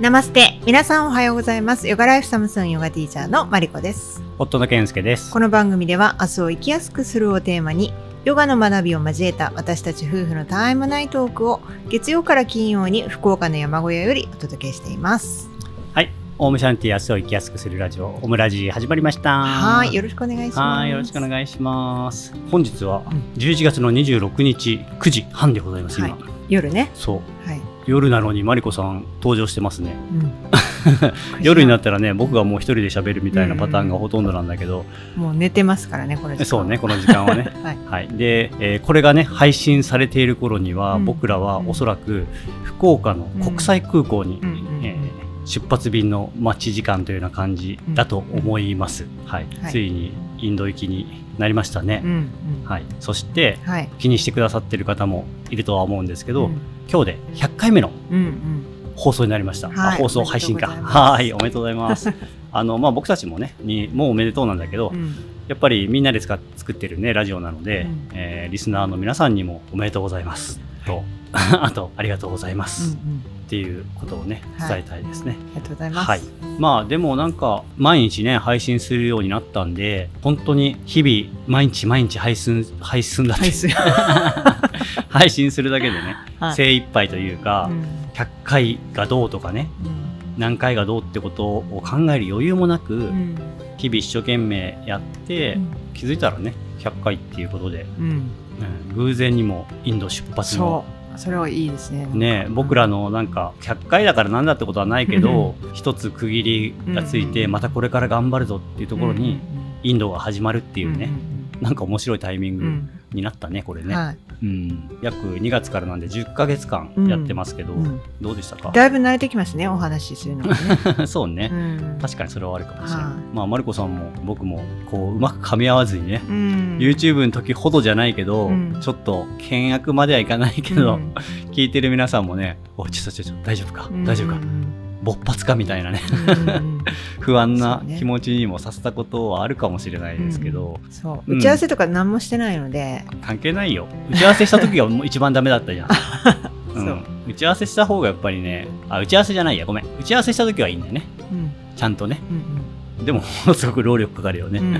ナマステ皆さんおはようございますヨガライフサムスンヨガティーチャーのマリコです夫の健介です。この番組では明日を生きやすくするをテーマにヨガの学びを交えた私たち夫婦のタイムナイトークを月曜から金曜に福岡の山小屋よりお届けしていますはい。オウムシャンティ明日を生きやすくするラジオ、オムラジ始まりました。はいよろしくお願いします。はいよろしくお願いします。本日はうん11月の26日9時半でございます。今、はい。夜ね。そう。はい、夜なのにマリコさん登場してますね。うん、夜になったらね、僕がもう一人で喋るみたいなパターンがほとんどなんだけど、もう寝てますからねこの時間そうねこの時間はね。はい。はい、で、えーこれがね配信されている頃には、うん。僕らはおそらく福岡の国際空港に、出発便の待ち時間というような感じだと思います、はい。はい。ついにインド行きになりましたね、はい、そしてはい。気にしてくださってる方もいるとは思うんですけど、うん。今日で100回目の放送になりました、放送配信か。はい。おめでとうございます。あの、まあ、僕たちもねにもうおめでとうなんだけど、うん。やっぱりみんなで使っ作ってるねラジオなので、うん。えーリスナーの皆さんにもおめでとうございます。と あとありがとうございまうんす、うんっていうことをねはい。伝えたいですね、ありがとうございます。はい。まあでもなんか毎日ね配信するようになったんで本当に日々毎日毎日配信配信だって、配信。するだけでね、はい。精一杯というか、うん。100回がどうとかね何回がどうってことを考える余裕もなく、うん。日々一生懸命やって、うん。気づいたらね100回っていうことで、うん。うん偶然にもインド出発のそれはいいですね。ね僕らのなんか100回だからなんだってことはないけど一つ区切りがついてうん。またこれから頑張るぞっていうところにインドが始まるっていうねなんか面白いタイミングになったねこれね、はい。うん、約2月からなんで10ヶ月間やってますけど、うん。どうでしたか？だいぶ慣れてきますねお話しするのがね。そうね、うん。確かにそれはあるかもしれない、はい。まあマリコさんも僕もこううまく噛み合わずにね、うん。YouTube の時ほどじゃないけど、うん。ちょっと険悪まではいかないけど、うん。聞いてる皆さんもね「おいちょっとちょっと大丈夫か、大丈夫か？うん勃発か」みたいなね。うん。不安な気持ちにもさせたことはあるかもしれないですけど、そう。うん。打ち合わせとか何もしてないので、関係ないよ。打ち合わせした時がもう一番ダメだったじゃん、う。そん、打ち合わせした方がやっぱりねあ打ち合わせじゃないや。ごめん。打ち合わせした時はいいんだよね。うん。ちゃんとね。うんでももの すごく労力かかるよね、うんうん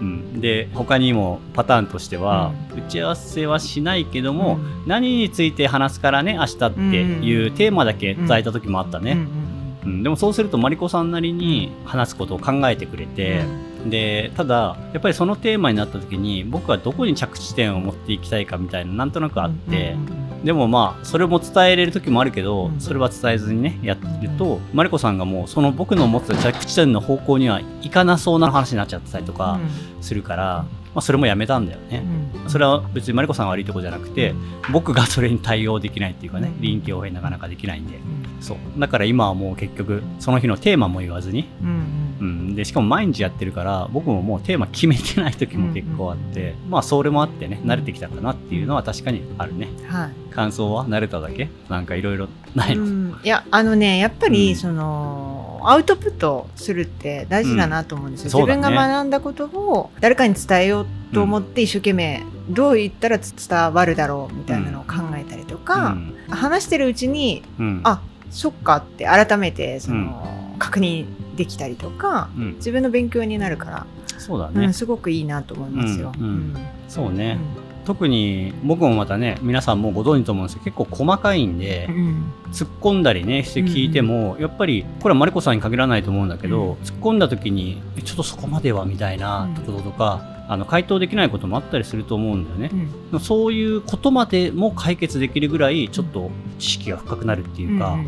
うん、で他にもパターンとしては、打ち合わせはしないけども、うん。何について話すからね明日っていうテーマだけ伝えた時もあったね、うんうんうん。でもそうするとマリコさんなりに話すことを考えてくれて、でただやっぱりそのテーマになった時に僕はどこに着地点を持っていきたいかみたいななんとなくあって、うんうんでもまあそれも伝えれる時もあるけど、うん。それは伝えずにねやってると、マリコさんがもうその僕の持つ着地点の方向にはいかなそうな話になっちゃってたりとかするから、まあ、それもやめたんだよね。うん。それは別にマリコさんが悪いとこじゃなくて、僕がそれに対応できないっていうかね、臨機応変なかなかできないんで、そう。だから今はもう結局、その日のテーマも言わずに、うんうん。うん。で、しかも毎日やってるから、僕ももうテーマ決めてない時も結構あって、まあそれもあってね、慣れてきたかなっていうのは確かにあるね。はい。感想は？慣れただけ？なんかいろいろないの、うん。いやあのねやっぱり、うん。そのアウトプットするって大事だなと思うんですよ、うんね。自分が学んだことを誰かに伝えようと思って一生懸命どう言ったら伝わるだろうみたいなのを考えたりとか、話してるうちにうん、あそっかって改めてその、確認できたりとかうん、自分の勉強になるから、そうだね。うん、。すごくいいなと思いますよ。うんうん。そうね。うん特に僕もまたね、皆さんもご存知と思うんですけど、結構細かいんで、うん。突っ込んだりねして聞いても、やっぱりこれはマリコさんに限らないと思うんだけど、うん。突っ込んだ時にえちょっとそこまではみたいなこととか、あの回答できないこともあったりすると思うんだよね。う、ん。そういうことまでも解決できるぐらいちょっと知識が深くなるっていうか、んん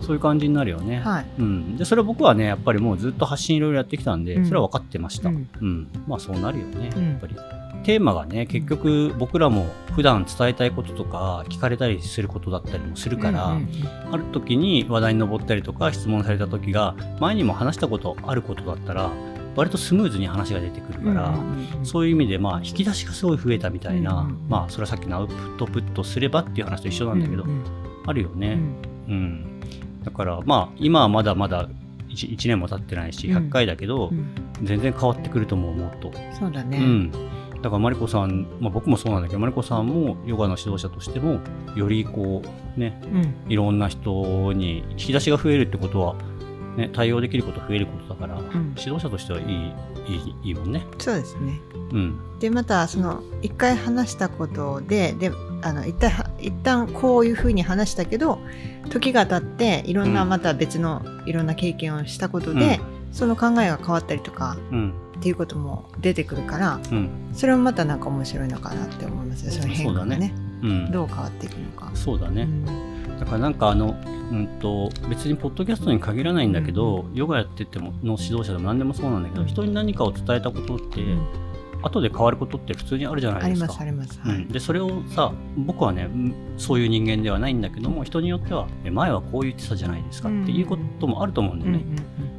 そういう感じになるよね、うんはい。うん、でそれは僕はねやっぱりもうずっと発信いろいろやってきたんで、うん。それは分かってました、ううんん。まあそうなるよねうん。やっぱり。テーマがね結局僕らも普段伝えたいこととか聞かれたりすることだったりもするから、うんうんある時に話題に上ったりとか質問された時が前にも話したことあることだったら割とスムーズに話が出てくるから、うんうんうんそういう意味でまあ引き出しがすごい増えたみたいな、うんうんうん。まあそれはさっきのアウトプットすればっていう話と一緒なんだけど、うんあるよね、うん。うん。だからまあ今はまだまだ 1, 年も経ってないしうん。100回だけど、うん。全然変わってくると思うもっと、そうだね。うん、だからマリコさん、まあ、僕もそうなんだけどマリコさんもヨガの指導者としてもよりこうねうん。いろんな人に引き出しが増えるってことは、ね、対応できること増えることだから、ん。指導者としてはいいいいいいもんね。そうですね。うん。でまたその一回話したことでであの一旦一旦こういうふうに話したけど時が経っていろんなうん。また別のいろんな経験をしたことで、その考えが変わったりとかうんっていうことも出てくるからうん。それもまたなんか面白いのかなって思いますよ。その変化がね。ね。うん、どう変わっていくのか。そうだね、うん。だからなんかあの、うん、と別にポッドキャストに限らないんだけど、ヨガやっててもの指導者でも何でもそうなんだけど、人に何かを伝えたことって、うん。後で変わることって普通にあるじゃないですか。ありますあります。はい。うん、でそれをさ僕はねうんそういう人間ではないんだけども人によってはえ前はこう言ってたじゃないですかっていうこともあると思うんだよね。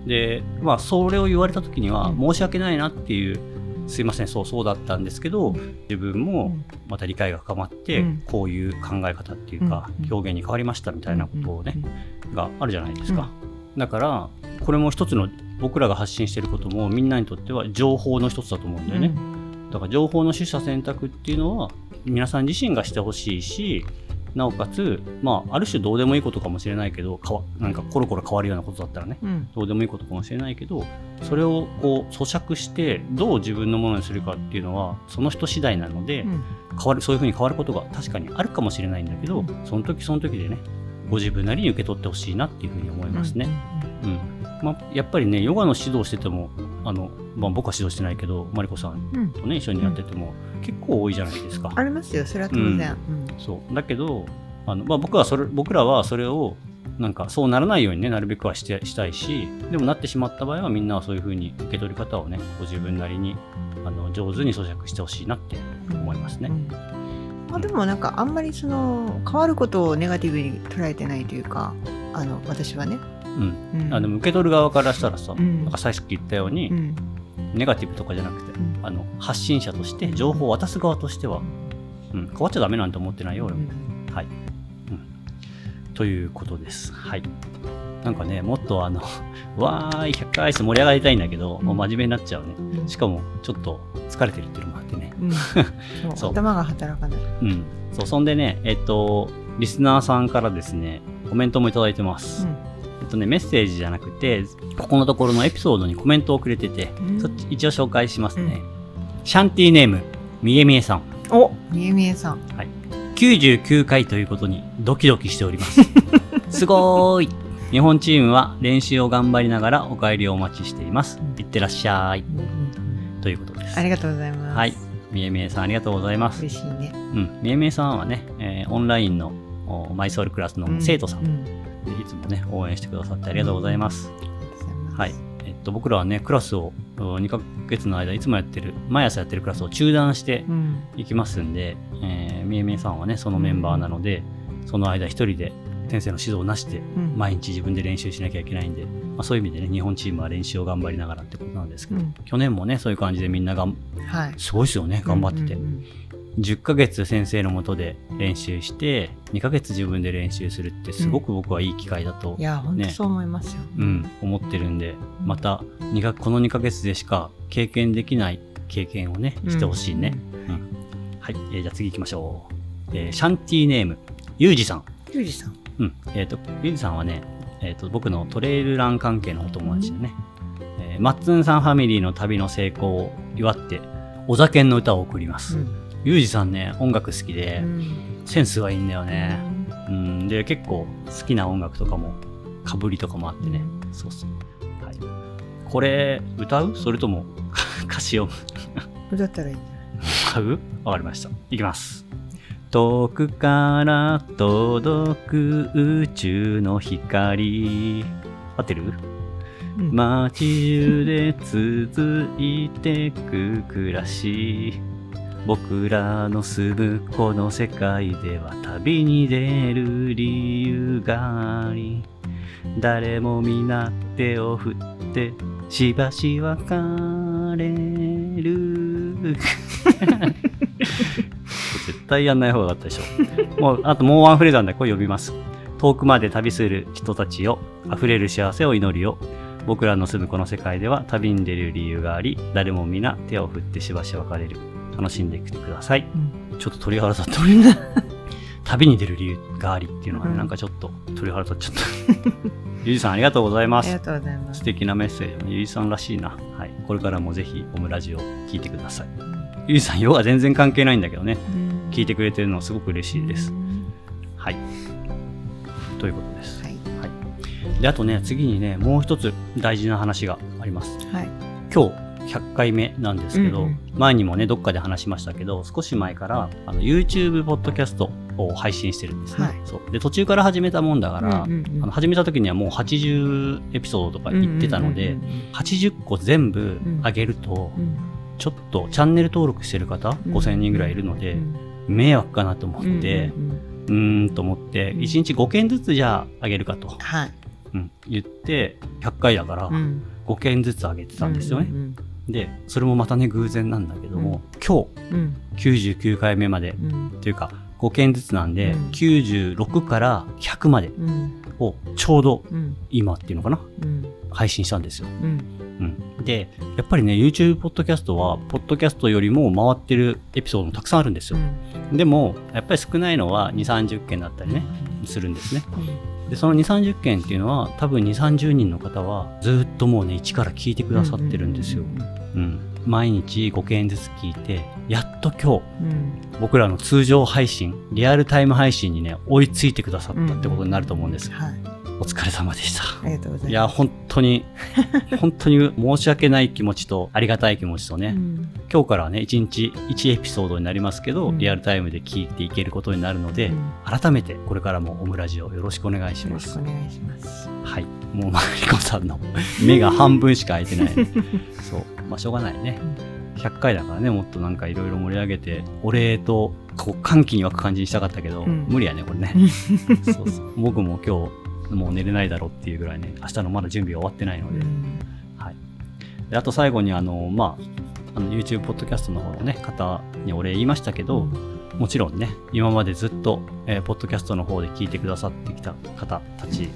でまあそれを言われた時にはうん。申し訳ないなっていう、すいませんそうそうだったんですけど自分もまた理解が深まって、うん。こういう考え方っていうか、うん。表現に変わりましたみたいなことをね、うん。があるじゃないですか。だからこれも一つの僕らが発信してることもみんなにとっては情報の一つだと思うんだよね。だから情報の取捨選択っていうのは皆さん自身がしてほしいしなおかつ、まあ、ある種どうでもいいことかもしれないけどかわなんかコロコロ変わるようなことだったらねうん。どうでもいいことかもしれないけどそれをこう咀嚼してどう自分のものにするかっていうのはその人次第なので、うん。変わるそういうふうに変わることが確かにあるかもしれないんだけど、うん。その時その時でねご自分なりに受け取ってほしいなっていうふうに思いますね。うんまあ、やっぱりねヨガの指導しててもあの、まあ、僕は指導してないけどマリコさん。とね一緒にやってても結構多いじゃないですか。ありますよ。それは当然。そう。だけどあの、まあ、僕はそれ僕らはそれをなんかそうならないようにねなるべくはしてしたいしでもなってしまった場合はみんなはそういうふうに受け取り方をねご自分なりにあの上手に咀嚼してほしいなってうん思いますね。うん。まあ、でもなんかあんまりその変わることをネガティブに捉えてないというかあの私はね。うん。うん。あでも受け取る側からしたらさ、うん。なんかさっき言ったように、うんネガティブとかじゃなくて、うん。あの発信者として情報を渡す側としては、うん、変わっちゃダメなんて思ってないよ俺も、はい、うん、ということです。はい。なんかねもっとあの わーい100回アイス盛り上がりたいんだけど、うん。もう真面目になっちゃうね。うん。しかもちょっと疲れてるっていうのもあってね。うん。そ そう。う頭が働かない。うん。そうそんでねえっとリスナーさんからですねコメントもいただいてます、えっとね、メッセージじゃなくて、ここのところのエピソードにコメントをくれてて、うんそっち一応紹介しますね。シャンティーネーム、みえみえさん。おみえみえさん。99回ということにドキドキしております。すごーい。日本チームは練習を頑張りながらお帰りをお待ちしています。いってらっしゃい。ということです。ありがとうございます。はい。みえみえさんありがとうございます。嬉しいね。うん。みえみえさんはね、えーオンラインのおマイソウルクラスの生徒さん、いつもね、応援してくださってありがとうございます。はい。えっと、僕らはね、クラスを2ヶ月の間、いつもやってる、毎朝やってるクラスを中断してうんいきますんで、えー、みえみえさんはね、そのメンバーなので、その間一人で先生の指導なしで、うん毎日自分で練習しなきゃいけないんで、まあ、そういう意味でね、日本チームは練習を頑張りながらってことなんですけど、うん去年もね、そういう感じでみんながん、はい。すごいですよね、頑張ってて。うんうん10ヶ月先生のもとで練習して、2ヶ月自分で練習するって、すごく僕はいい機会だといや、本当ねそう思いますよ。うん、思ってるんで、また2かこの2ヶ月でしか経験できない経験をね、してほしいね。うんはい、えーじゃあ次行きましょう。えーシャンティーネーム、ゆうじさん。ゆうじさん。うん、えっ、と、ゆうじさんはね、えっ、と、僕のトレイルラン関係のお友達でね、えーマッツンさんファミリーの旅の成功を祝って、お酒の歌を送ります。ゆうじさんね、音楽好きで、センスがいいんだよね。うん、で、結構好きな音楽とかも、かぶりとかもあってね。そうそう。はい。これ、歌う？それとも、歌詞を歌ったらいいんじ歌う？わかりました。いきます。遠くから届く宇宙の光。合ってる？ゃないうん街中で続いてく暮らし僕らの住むこの世界では旅に出る理由があり誰も皆手を振ってしばし別れる。絶対やんない方がよかったでしょ。もうあともうワンフレーズなんでこれ呼びます。遠くまで旅する人たちよ溢れる幸せを祈るよ。僕らの住むこの世界では旅に出る理由があり誰も皆手を振ってしばし別れる。楽しんできてください。うんちょっと鳥肌立った。旅に出る理由がありっていうのがね、うんなんかちょっと鳥肌立っちゃった。ゆりさんありがとうございますありが。とうございます素。敵なメッセージゆりさんらしいな。はい。これからもぜひオムラジオ聞いてください。ゆりさん、ヨガ全然関係ないんだけどね、聞いてくれてるのすごく嬉しいですう。んはい。ということです。はい。で、あとね、次にね、もう一つ大事な話があります。はい。今日100回目なんですけど、うんうん。前にもねどっかで話しましたけど少し前からあの YouTube ポッドキャストを配信してるんですね、はい。そう。で途中から始めたもんだから、うんうんうんあの始めた時にはもう80エピソードとか言ってたので、うんうんうん80個全部上げると、うん。ちょっとチャンネル登録してる方、うん。5000人ぐらいいるので、うん迷惑かなと思って、うんううんーんと思ってうん。1日5件ずつじゃあ上げるかと、はい。うん。言って100回だからうん。5件ずつ上げてたんですよね、うんでそれもまたね偶然なんだけども、今うん。日99回目までうん。というか5件ずつなんで、うん。96から100までうん。をちょうどうん。今っていうのかな？うん。配信したんですよ、うん。うん、でやっぱりね YouTube ポッドキャストはポッドキャストよりも回ってるエピソードもたくさんあるんですよ、でもやっぱり少ないのは2 3 0件だったりねするんですねでその2 3 0件っていうのは多分2 3 0人の方はずっともうね一から聞いてくださってるんですよ、うん、毎日5件ずつ聞いてやっと今日うん。僕らの通常配信リアルタイム配信にね追いついてくださったってことになると思うんです、はい。お疲れ様でした。ありがとうございます。いや本当に 本当に申し訳ない気持ちとありがたい気持ちとね、うん。今日からはね1日1エピソードになりますけど、うん。リアルタイムで聞いていけることになるので、うん。改めてこれからもオムラジオよろしくお願いしよろしますくお願いします。はい。もうマリコさんの 目が半分しか開いてない、そう。まあしょうがないね。100回だからねもっとなんかいろいろ盛り上げてお礼とこう歓喜に沸く感じにしたかったけど、うん。無理やねこれね。そうそう。僕も今日もう寝れないだろうっていうぐらいね明日のまだ準備が終わってないので、うん。はい、であと最後にあの、まあ、あの YouTube ポッドキャストの方の、ね、方にお礼言いましたけど、もちろんね今までずっと、えーポッドキャストの方で聞いてくださってきた方たち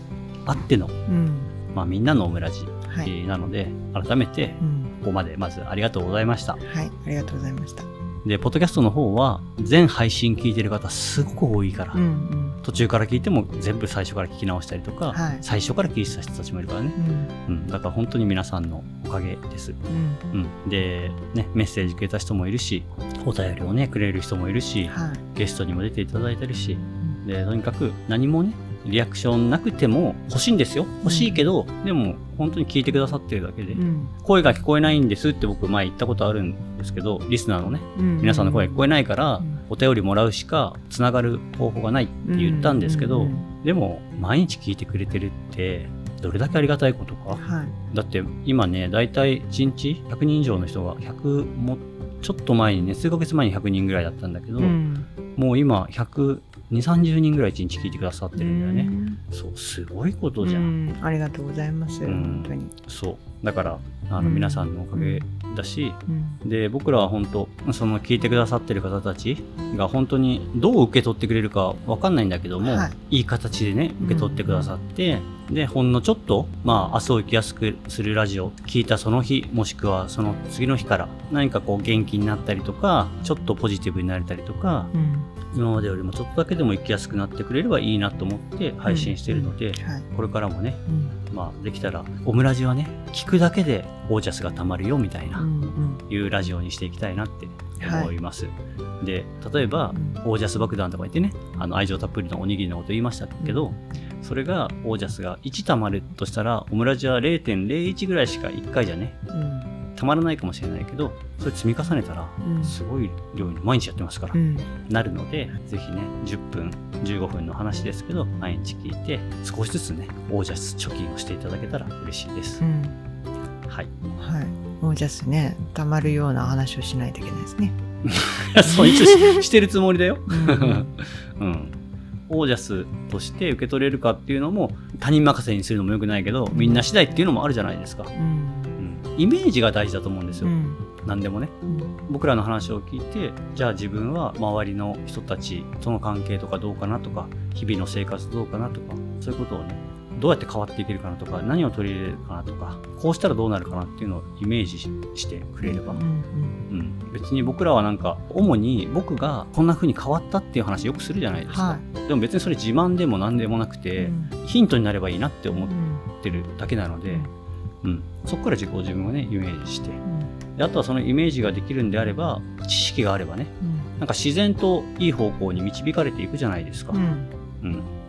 あっての、うん。まあ、みんなのオムラジ、はい。えーなので改めてうん。ここまでまずありがとうございました。はい、ありがとうございました。でポッドキャストの方は全配信聞いてる方すごく多いから、うんうん途中から聞いても全部最初から聞き直したりとか、はい。最初から聞いてた人たちもいるからね、うん。うん、だから本当に皆さんのおかげです。うん。うん、で、ね、メッセージくれた人もいるしお便りをねくれる人もいるしはい。ゲストにも出ていただいたりしうん。でとにかく何もねリアクションなくても欲しいんですよ。欲しいけど、でも本当に聞いてくださってるだけで、うん。声が聞こえないんですって僕前言ったことあるんですけどリスナーのねうん。皆さんの声が聞こえないから、うんお便りもらうしかつながる方法がないって言ったんですけど、でも毎日聞いてくれてるってどれだけありがたいことか、はい。だって今ね大体1日100人以上の人が100もちょっと前にね数ヶ月前に100人ぐらいだったんだけど、うん。もう今100 2 3 0人ぐらい1日聞いてくださってるんだよね、うん。そうすごいことじゃん、うん。ありがとうございます。うん。本当に。そうだからあのうん。皆さんのおかげだし、うん。で僕らは本当その聞いてくださってる方たちが本当にどう受け取ってくれるかわかんないんだけども、はい。い、い形でね受け取ってくださって、でほんのちょっとまあ明日を生きやすくするラジオ聞いたその日もしくはその次の日から何かこう元気になったりとかちょっとポジティブになれたりとかうん。今までよりもちょっとだけでも生きやすくなってくれればいいなと思って配信してるので、はい。これからもねうんまあできたらオムラジはね聞くだけでオージャスがたまるよみたいな、うんうん。いうラジオにしていきたいなって思います。で例えば、うん。オージャス爆弾とか言ってねあの愛情たっぷりのおにぎりのこと言いましたけど、それがオージャスが1たまるとしたらオムラジは0.01ぐらいしか1回じゃねうんたまらないかもしれないけどそれ積み重ねたらうん。すごい量に毎日やってますから、うん。なるのでぜひね10分15分の話ですけど毎日聞いて少しずつねオージャス貯金をしていただけたら嬉しいです。うん。はい。はい。もうジャスね、たまるような話をしないといけないですね。そう一応ししてるつもりだよ。うん。うん、オージャスとして受け取れるかっていうのも他人任せにするのもよくないけどみんな次第っていうのもあるじゃないですか、うんうん、イメージが大事だと思うんですよ、うん。何でもね。うん。僕らの話を聞いてじゃあ自分は周りの人たちとの関係とかどうかなとか日々の生活どうかなとかそういうことをねどうやって変わっていけるかなとか何を取り入れるかなとかこうしたらどうなるかなっていうのをイメージししてくれれば、うんうんうん、別に僕らはなんか主に僕がこんな風に変わったっていう話よくするじゃないですか、はでも別にそれ自慢でも何でもなくいて、うん。ヒントになればいいなって思っうんてるだけなので、うん、そこから自己自分をねイメージして。うん。であとはそのイメージができるんであれば知識があればね。うん。なんか自然といい方向に導かれていくじゃないですか、うん。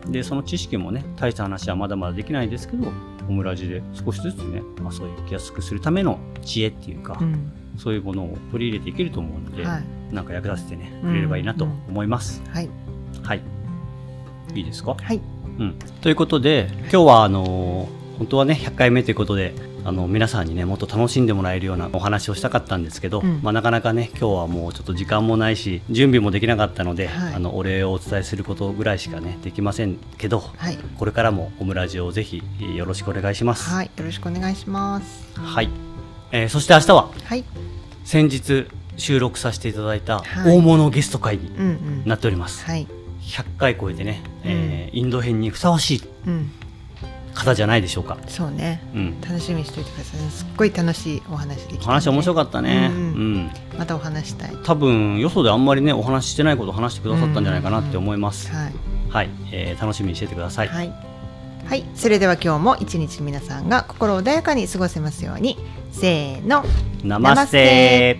うん、でその知識もね大した話はまだまだできないですけどオムラジで少しずつね、まあ、そういう生きやすくするための知恵っていうか、うん。そういうものを取り入れていけると思うので、はい。なんか役立ててねくれればいいなと思います、はい。はい。いいですか？はい。うん、ということで今日はあのー本当はね100回目ということであの皆さんにねもっと楽しんでもらえるようなお話をしたかったんですけど、うん。まあ、なかなかね今日はもうちょっと時間もないし準備もできなかったので、はい。あのお礼をお伝えすることぐらいしかねできませんけどはい。これからもオムラジオをぜひよろしくお願いします。はいよろしくお願いします。はい。えーそして明日ははい。先日収録させていただいたはい。大物ゲスト会にうんうん。なっております。はい。100回超えてね、えーインド編にふさわしいうん方じゃないでしょうか。そうね。うん。楽しみにしておいてくださいすっごい楽しいお話できたんで。話面白かったね、ううん。んまたお話したい。多分よそであんまりねお話ししてないことを話してくださったんじゃないかなって思います、はい。はい、えー楽しみにしててください、はい、はい、それでは今日も一日皆さんが心穏やかに過ごせますように。せーの。ナマステ